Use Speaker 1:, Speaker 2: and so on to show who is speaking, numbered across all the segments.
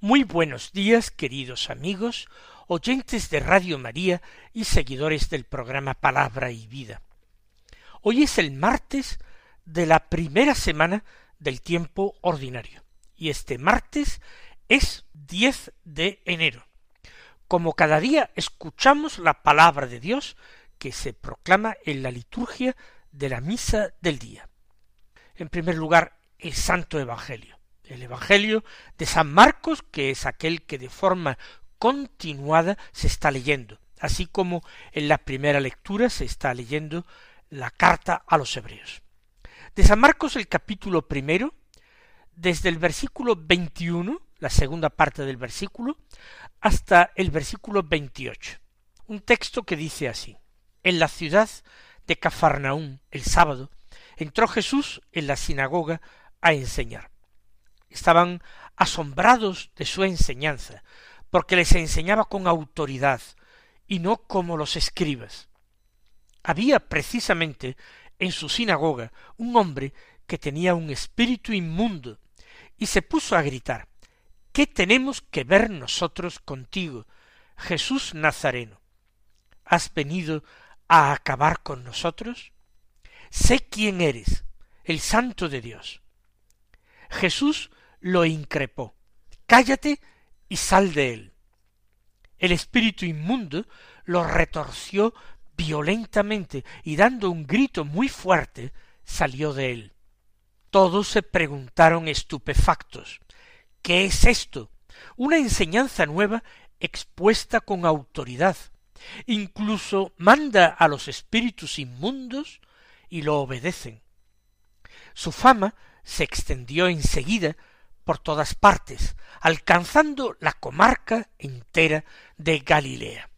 Speaker 1: Muy buenos días, queridos amigos, oyentes de Radio María y seguidores del programa Palabra y Vida. Hoy es el martes de la primera semana del tiempo ordinario, y este martes es 10 de enero. Como cada día escuchamos la palabra de Dios que se proclama en la liturgia de la misa del día. En primer lugar, el Santo Evangelio el Evangelio de San Marcos, que es aquel que de forma continuada se está leyendo, así como en la primera lectura se está leyendo la carta a los hebreos. De San Marcos el capítulo primero, desde el versículo 21, la segunda parte del versículo, hasta el versículo 28. Un texto que dice así, en la ciudad de Cafarnaún, el sábado, entró Jesús en la sinagoga a enseñar estaban asombrados de su enseñanza, porque les enseñaba con autoridad y no como los escribas. Había precisamente en su sinagoga un hombre que tenía un espíritu inmundo y se puso a gritar ¿Qué tenemos que ver nosotros contigo, Jesús Nazareno? ¿Has venido a acabar con nosotros? Sé quién eres, el santo de Dios. Jesús lo increpó. Cállate y sal de él. El espíritu inmundo lo retorció violentamente y dando un grito muy fuerte salió de él. Todos se preguntaron estupefactos ¿Qué es esto? Una enseñanza nueva expuesta con autoridad. Incluso manda a los espíritus inmundos y lo obedecen. Su fama se extendió enseguida por todas partes, alcanzando la comarca entera de Galilea.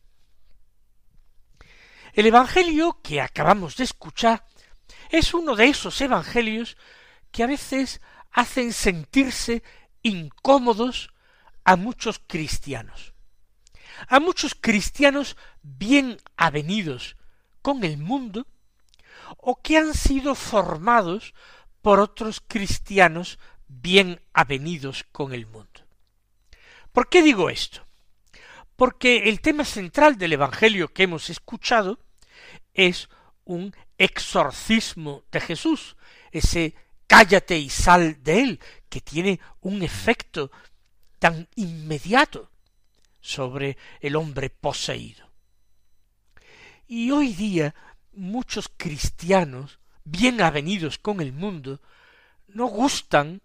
Speaker 1: El Evangelio que acabamos de escuchar es uno de esos Evangelios que a veces hacen sentirse incómodos a muchos cristianos, a muchos cristianos bien avenidos con el mundo, o que han sido formados por otros cristianos bien avenidos con el mundo. ¿Por qué digo esto? Porque el tema central del Evangelio que hemos escuchado es un exorcismo de Jesús, ese cállate y sal de él, que tiene un efecto tan inmediato sobre el hombre poseído. Y hoy día muchos cristianos, bien avenidos con el mundo, no gustan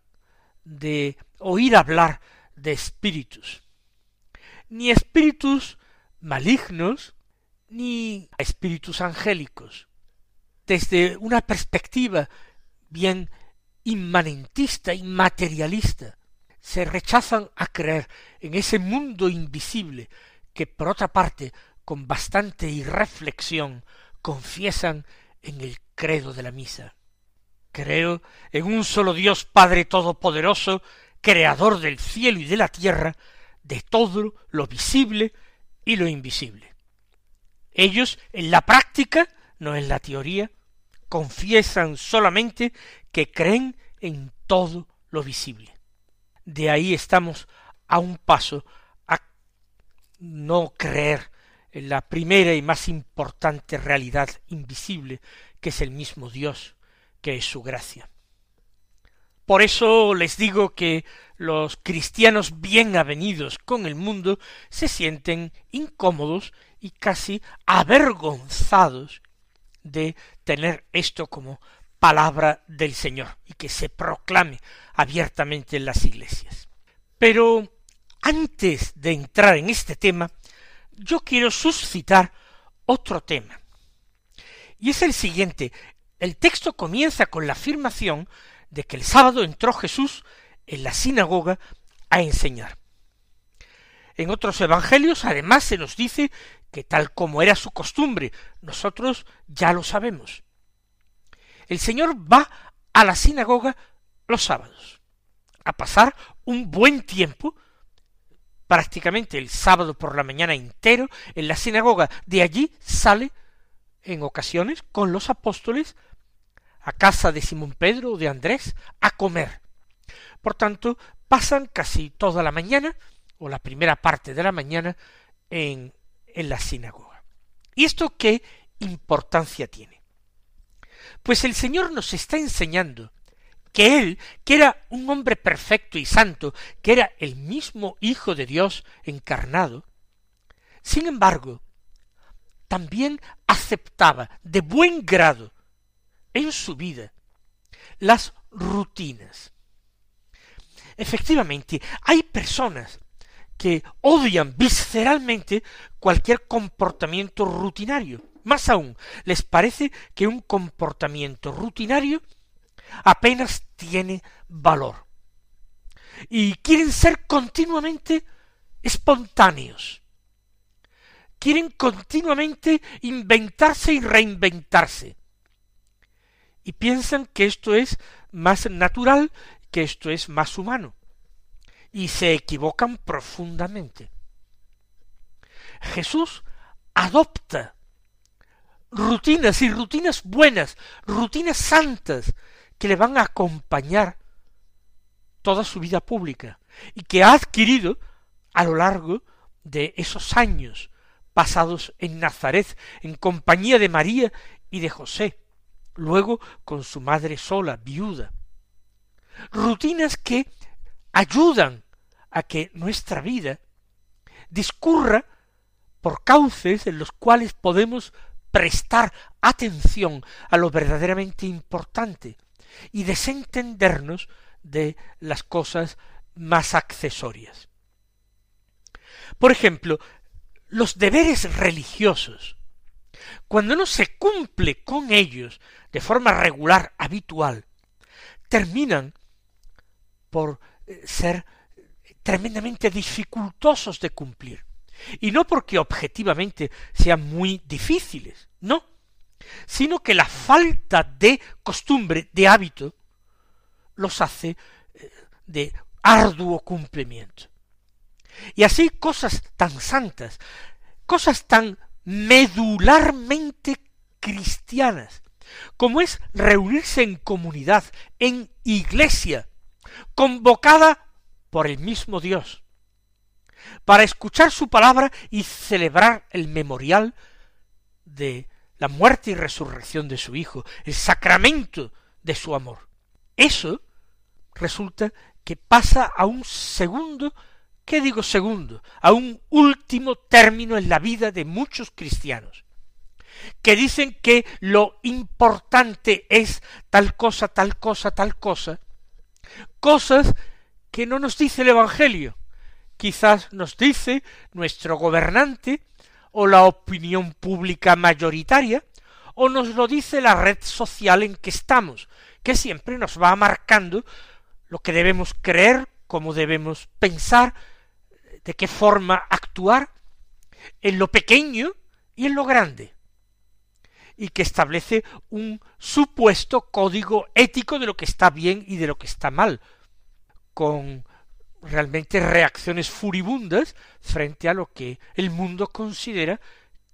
Speaker 1: de oír hablar de espíritus, ni espíritus malignos, ni espíritus angélicos. Desde una perspectiva bien inmanentista y materialista, se rechazan a creer en ese mundo invisible que por otra parte con bastante irreflexión confiesan en el credo de la misa. Creo en un solo Dios Padre Todopoderoso, Creador del cielo y de la tierra, de todo lo visible y lo invisible. Ellos, en la práctica, no en la teoría, confiesan solamente que creen en todo lo visible. De ahí estamos a un paso a no creer en la primera y más importante realidad invisible que es el mismo Dios, que es su gracia. Por eso les digo que los cristianos bien avenidos con el mundo se sienten incómodos y casi avergonzados de tener esto como palabra del Señor y que se proclame abiertamente en las iglesias. Pero antes de entrar en este tema, yo quiero suscitar otro tema. Y es el siguiente, el texto comienza con la afirmación de que el sábado entró Jesús en la sinagoga a enseñar. En otros evangelios además se nos dice que tal como era su costumbre, nosotros ya lo sabemos. El Señor va a la sinagoga los sábados, a pasar un buen tiempo, prácticamente el sábado por la mañana entero, en la sinagoga. De allí sale, en ocasiones, con los apóstoles, a casa de Simón Pedro o de Andrés, a comer. Por tanto, pasan casi toda la mañana, o la primera parte de la mañana, en, en la sinagoga. ¿Y esto qué importancia tiene? Pues el Señor nos está enseñando que Él, que era un hombre perfecto y santo, que era el mismo Hijo de Dios encarnado, sin embargo, también aceptaba de buen grado en su vida las rutinas. Efectivamente, hay personas que odian visceralmente cualquier comportamiento rutinario. Más aún, les parece que un comportamiento rutinario apenas tiene valor. Y quieren ser continuamente espontáneos. Quieren continuamente inventarse y reinventarse. Y piensan que esto es más natural, que esto es más humano. Y se equivocan profundamente. Jesús adopta rutinas y rutinas buenas, rutinas santas, que le van a acompañar toda su vida pública y que ha adquirido a lo largo de esos años pasados en Nazaret en compañía de María y de José, luego con su madre sola, viuda. Rutinas que ayudan a que nuestra vida discurra por cauces en los cuales podemos prestar atención a lo verdaderamente importante y desentendernos de las cosas más accesorias. Por ejemplo, los deberes religiosos, cuando no se cumple con ellos de forma regular, habitual, terminan por eh, ser tremendamente dificultosos de cumplir. Y no porque objetivamente sean muy difíciles, no, sino que la falta de costumbre, de hábito, los hace eh, de arduo cumplimiento. Y así cosas tan santas, cosas tan medularmente cristianas, como es reunirse en comunidad, en iglesia, convocada por el mismo Dios, para escuchar su palabra y celebrar el memorial de la muerte y resurrección de su Hijo, el sacramento de su amor. Eso resulta que pasa a un segundo, ¿qué digo segundo? A un último término en la vida de muchos cristianos, que dicen que lo importante es tal cosa, tal cosa, tal cosa, cosas que no nos dice el Evangelio, quizás nos dice nuestro gobernante o la opinión pública mayoritaria, o nos lo dice la red social en que estamos, que siempre nos va marcando lo que debemos creer, cómo debemos pensar, de qué forma actuar, en lo pequeño y en lo grande, y que establece un supuesto código ético de lo que está bien y de lo que está mal, con realmente reacciones furibundas frente a lo que el mundo considera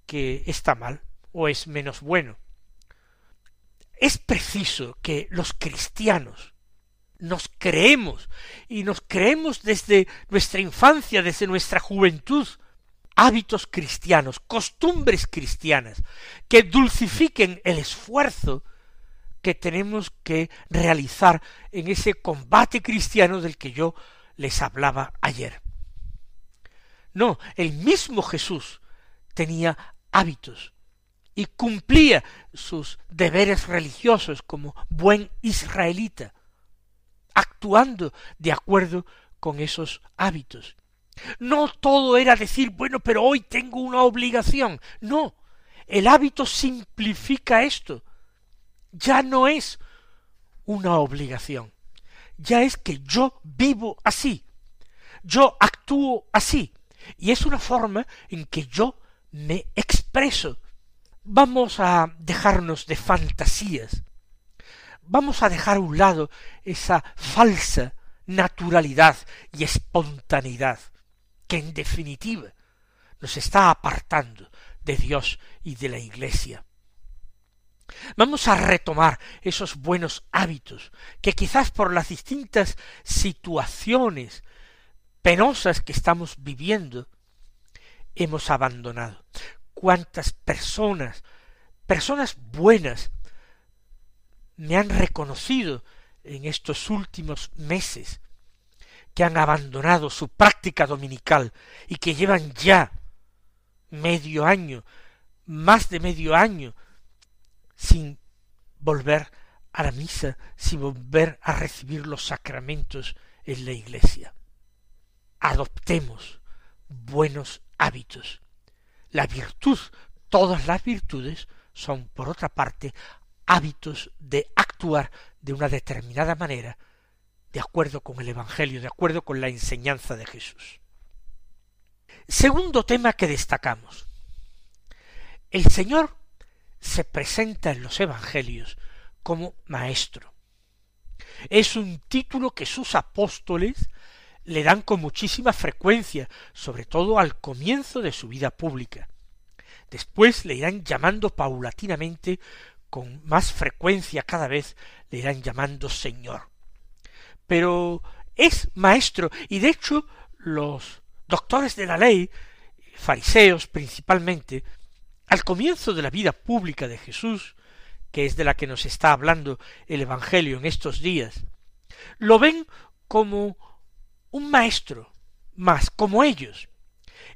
Speaker 1: que está mal o es menos bueno. Es preciso que los cristianos nos creemos y nos creemos desde nuestra infancia, desde nuestra juventud, hábitos cristianos, costumbres cristianas, que dulcifiquen el esfuerzo que tenemos que realizar en ese combate cristiano del que yo les hablaba ayer. No, el mismo Jesús tenía hábitos y cumplía sus deberes religiosos como buen israelita, actuando de acuerdo con esos hábitos. No todo era decir, bueno, pero hoy tengo una obligación. No, el hábito simplifica esto. Ya no es una obligación ya es que yo vivo así, yo actúo así, Y es una forma en que yo me expreso. Vamos a dejarnos de fantasías. Vamos a dejar a un lado esa falsa naturalidad y espontaneidad que en definitiva nos está apartando de Dios y de la Iglesia. Vamos a retomar esos buenos hábitos que quizás por las distintas situaciones penosas que estamos viviendo hemos abandonado. Cuántas personas, personas buenas, me han reconocido en estos últimos meses que han abandonado su práctica dominical y que llevan ya medio año, más de medio año, sin volver a la misa, sin volver a recibir los sacramentos en la iglesia. Adoptemos buenos hábitos. La virtud, todas las virtudes, son, por otra parte, hábitos de actuar de una determinada manera, de acuerdo con el Evangelio, de acuerdo con la enseñanza de Jesús. Segundo tema que destacamos. El Señor se presenta en los Evangelios como Maestro. Es un título que sus apóstoles le dan con muchísima frecuencia, sobre todo al comienzo de su vida pública. Después le irán llamando paulatinamente con más frecuencia cada vez le irán llamando Señor. Pero es maestro y de hecho los doctores de la ley, fariseos principalmente, al comienzo de la vida pública de Jesús, que es de la que nos está hablando el Evangelio en estos días, lo ven como un maestro, más como ellos.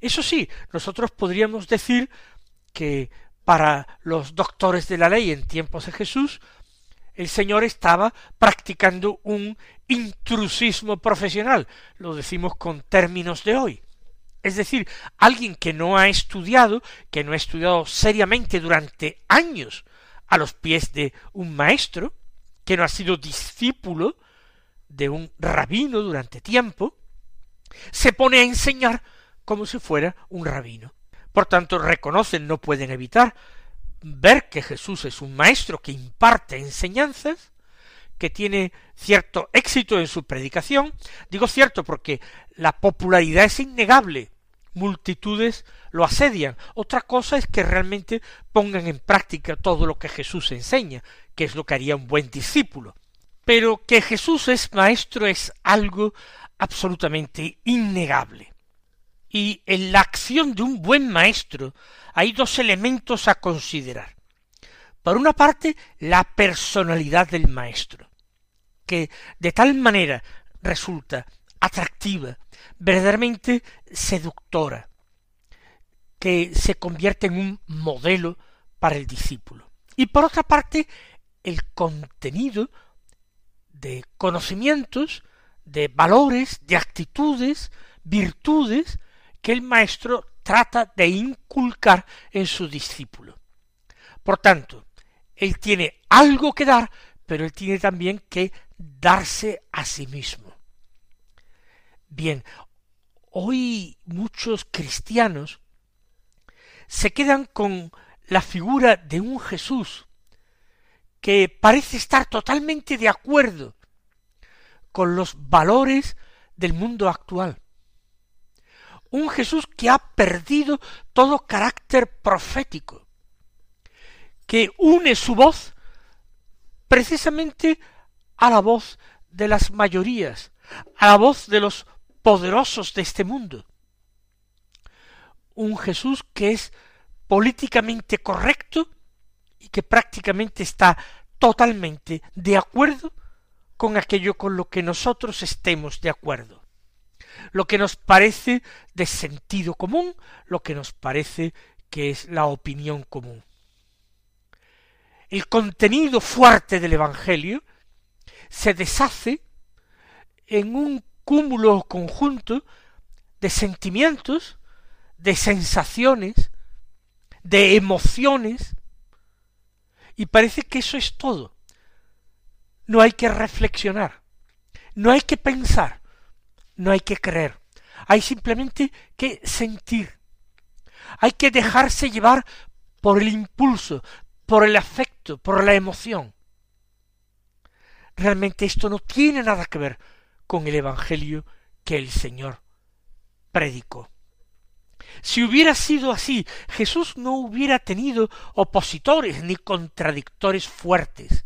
Speaker 1: Eso sí, nosotros podríamos decir que para los doctores de la ley en tiempos de Jesús, el Señor estaba practicando un intrusismo profesional, lo decimos con términos de hoy. Es decir, alguien que no ha estudiado, que no ha estudiado seriamente durante años a los pies de un maestro, que no ha sido discípulo de un rabino durante tiempo, se pone a enseñar como si fuera un rabino. Por tanto, reconocen, no pueden evitar ver que Jesús es un maestro que imparte enseñanzas, que tiene cierto éxito en su predicación. Digo cierto porque la popularidad es innegable. Multitudes lo asedian. Otra cosa es que realmente pongan en práctica todo lo que Jesús enseña, que es lo que haría un buen discípulo. Pero que Jesús es maestro es algo absolutamente innegable. Y en la acción de un buen maestro hay dos elementos a considerar. Por una parte, la personalidad del maestro que de tal manera resulta atractiva, verdaderamente seductora, que se convierte en un modelo para el discípulo. Y por otra parte, el contenido de conocimientos, de valores, de actitudes, virtudes que el maestro trata de inculcar en su discípulo. Por tanto, él tiene algo que dar, pero él tiene también que darse a sí mismo. Bien, hoy muchos cristianos se quedan con la figura de un Jesús que parece estar totalmente de acuerdo con los valores del mundo actual. Un Jesús que ha perdido todo carácter profético, que une su voz precisamente a la voz de las mayorías, a la voz de los poderosos de este mundo. Un Jesús que es políticamente correcto y que prácticamente está totalmente de acuerdo con aquello con lo que nosotros estemos de acuerdo. Lo que nos parece de sentido común, lo que nos parece que es la opinión común. El contenido fuerte del Evangelio se deshace en un cúmulo conjunto de sentimientos, de sensaciones, de emociones, y parece que eso es todo. No hay que reflexionar, no hay que pensar, no hay que creer. hay simplemente que sentir. Hay que dejarse llevar por el impulso, por el afecto, por la emoción. Realmente esto no tiene nada que ver con el Evangelio que el Señor predicó. Si hubiera sido así, Jesús no hubiera tenido opositores ni contradictores fuertes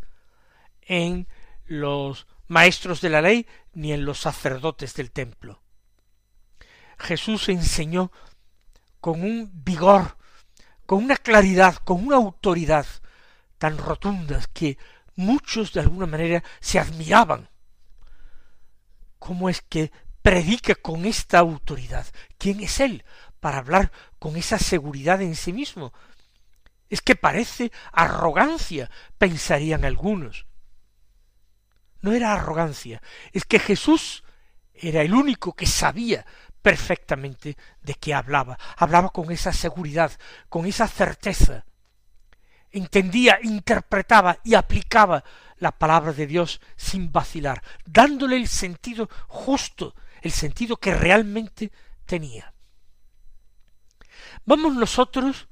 Speaker 1: en los maestros de la ley ni en los sacerdotes del templo. Jesús enseñó con un vigor, con una claridad, con una autoridad tan rotundas que muchos de alguna manera se admiraban. ¿Cómo es que predica con esta autoridad? ¿Quién es él para hablar con esa seguridad en sí mismo? Es que parece arrogancia, pensarían algunos. No era arrogancia, es que Jesús era el único que sabía perfectamente de qué hablaba. Hablaba con esa seguridad, con esa certeza. Entendía, interpretaba y aplicaba la palabra de Dios sin vacilar, dándole el sentido justo, el sentido que realmente tenía. Vamos nosotros,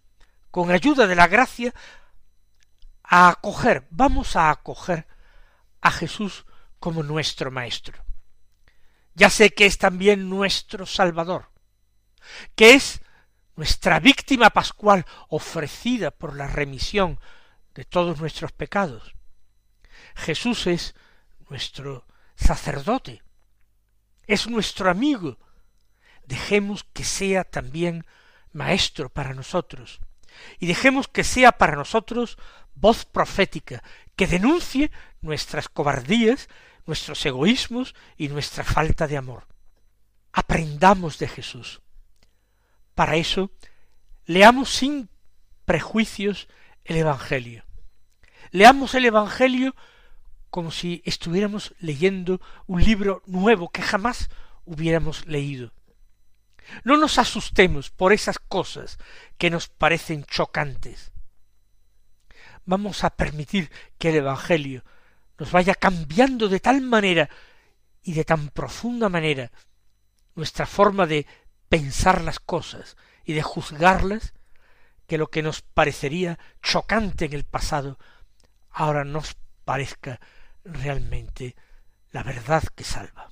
Speaker 1: con ayuda de la gracia, a acoger, vamos a acoger a Jesús como nuestro Maestro. Ya sé que es también nuestro Salvador, que es nuestra víctima pascual ofrecida por la remisión de todos nuestros pecados. Jesús es nuestro sacerdote, es nuestro amigo. Dejemos que sea también maestro para nosotros, y dejemos que sea para nosotros voz profética, que denuncie nuestras cobardías nuestros egoísmos y nuestra falta de amor. Aprendamos de Jesús. Para eso, leamos sin prejuicios el Evangelio. Leamos el Evangelio como si estuviéramos leyendo un libro nuevo que jamás hubiéramos leído. No nos asustemos por esas cosas que nos parecen chocantes. Vamos a permitir que el Evangelio nos vaya cambiando de tal manera y de tan profunda manera nuestra forma de pensar las cosas y de juzgarlas, que lo que nos parecería chocante en el pasado, ahora nos parezca realmente la verdad que salva.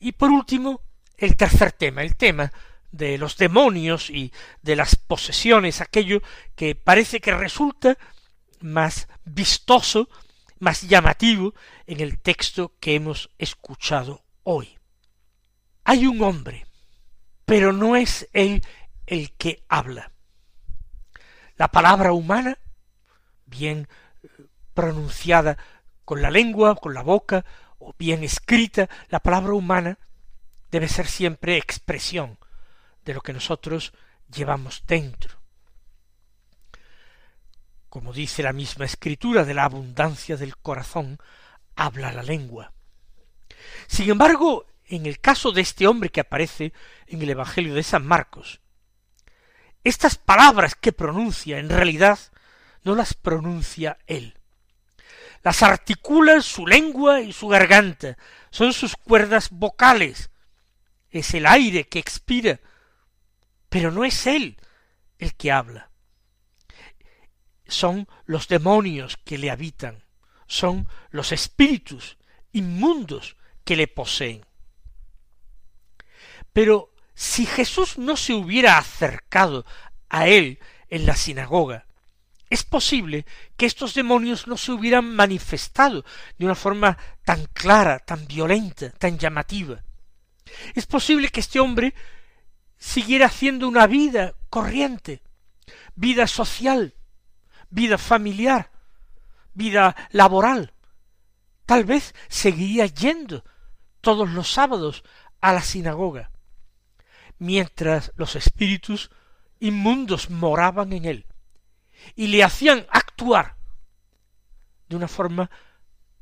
Speaker 1: Y por último, el tercer tema, el tema de los demonios y de las posesiones, aquello que parece que resulta más vistoso más llamativo en el texto que hemos escuchado hoy. Hay un hombre, pero no es él el que habla. La palabra humana, bien eh, pronunciada con la lengua, con la boca, o bien escrita, la palabra humana debe ser siempre expresión de lo que nosotros llevamos dentro como dice la misma escritura, de la abundancia del corazón habla la lengua. Sin embargo, en el caso de este hombre que aparece en el Evangelio de San Marcos, estas palabras que pronuncia en realidad no las pronuncia él. Las articula su lengua y su garganta, son sus cuerdas vocales, es el aire que expira, pero no es él el que habla son los demonios que le habitan, son los espíritus inmundos que le poseen. Pero si Jesús no se hubiera acercado a él en la sinagoga, es posible que estos demonios no se hubieran manifestado de una forma tan clara, tan violenta, tan llamativa. Es posible que este hombre siguiera haciendo una vida corriente, vida social, vida familiar, vida laboral. Tal vez seguiría yendo todos los sábados a la sinagoga, mientras los espíritus inmundos moraban en él y le hacían actuar de una forma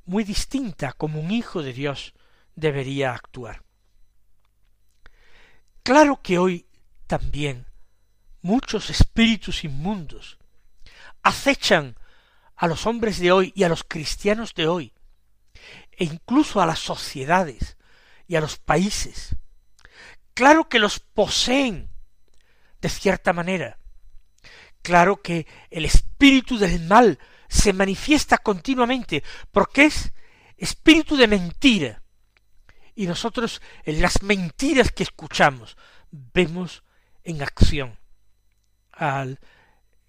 Speaker 1: muy distinta como un hijo de Dios debería actuar. Claro que hoy también muchos espíritus inmundos acechan a los hombres de hoy y a los cristianos de hoy, e incluso a las sociedades y a los países. claro que los poseen de cierta manera. Claro que el espíritu del mal se manifiesta continuamente porque es espíritu de mentira. Y nosotros en las mentiras que escuchamos vemos en acción al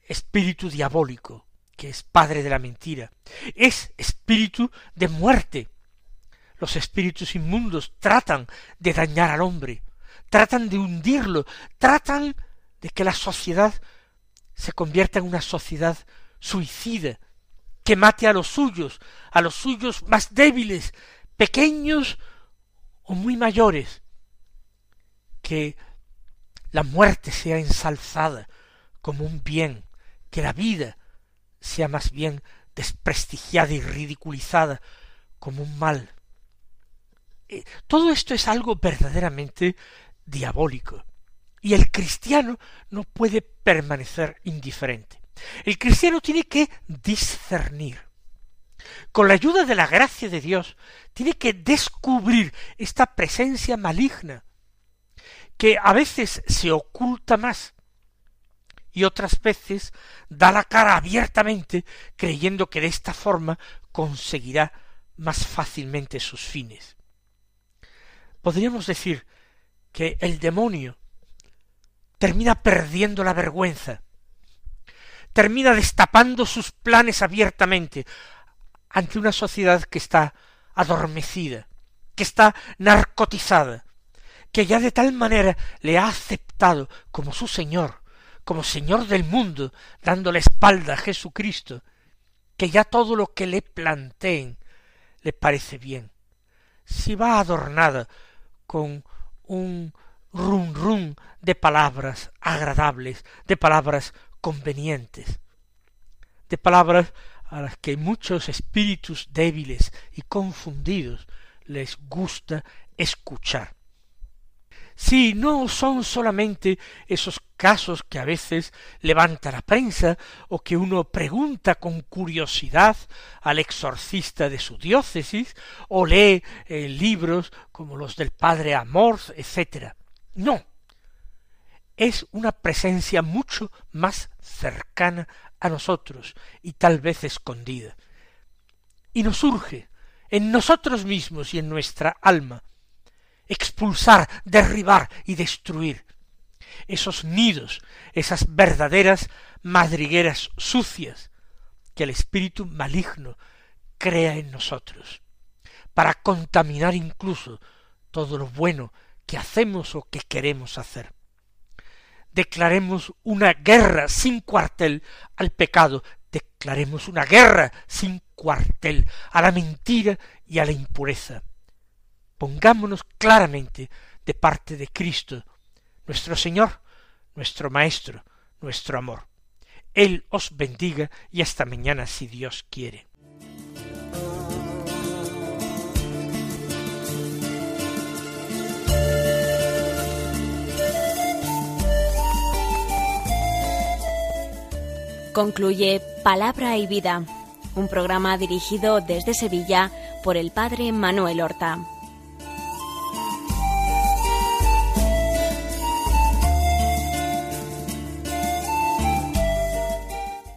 Speaker 1: espíritu diabólico, que es padre de la mentira. Es espíritu de muerte. Los espíritus inmundos tratan de dañar al hombre, tratan de hundirlo, tratan de que la sociedad se convierta en una sociedad suicida, que mate a los suyos, a los suyos más débiles, pequeños o muy mayores, que la muerte sea ensalzada como un bien, que la vida sea más bien desprestigiada y ridiculizada como un mal. Eh, todo esto es algo verdaderamente diabólico, y el cristiano no puede permanecer indiferente. El cristiano tiene que discernir. Con la ayuda de la gracia de Dios, tiene que descubrir esta presencia maligna, que a veces se oculta más y otras veces da la cara abiertamente creyendo que de esta forma conseguirá más fácilmente sus fines. Podríamos decir que el demonio termina perdiendo la vergüenza termina destapando sus planes abiertamente ante una sociedad que está adormecida, que está narcotizada, que ya de tal manera le ha aceptado como su Señor, como Señor del mundo, dando la espalda a Jesucristo, que ya todo lo que le planteen le parece bien. Si va adornada con un rum rum de palabras agradables, de palabras convenientes, de palabras a las que muchos espíritus débiles y confundidos les gusta escuchar. Si no son solamente esos casos que a veces levanta la prensa o que uno pregunta con curiosidad al exorcista de su diócesis o lee eh, libros como los del padre Amor, etc. No, es una presencia mucho más cercana a nosotros y tal vez escondida. Y nos urge, en nosotros mismos y en nuestra alma, expulsar, derribar y destruir. Esos nidos, esas verdaderas madrigueras sucias que el espíritu maligno crea en nosotros, para contaminar incluso todo lo bueno que hacemos o que queremos hacer. Declaremos una guerra sin cuartel al pecado, declaremos una guerra sin cuartel a la mentira y a la impureza. Pongámonos claramente de parte de Cristo, nuestro Señor, nuestro Maestro, nuestro amor. Él os bendiga y hasta mañana si Dios quiere.
Speaker 2: Concluye Palabra y Vida, un programa dirigido desde Sevilla por el Padre Manuel Horta.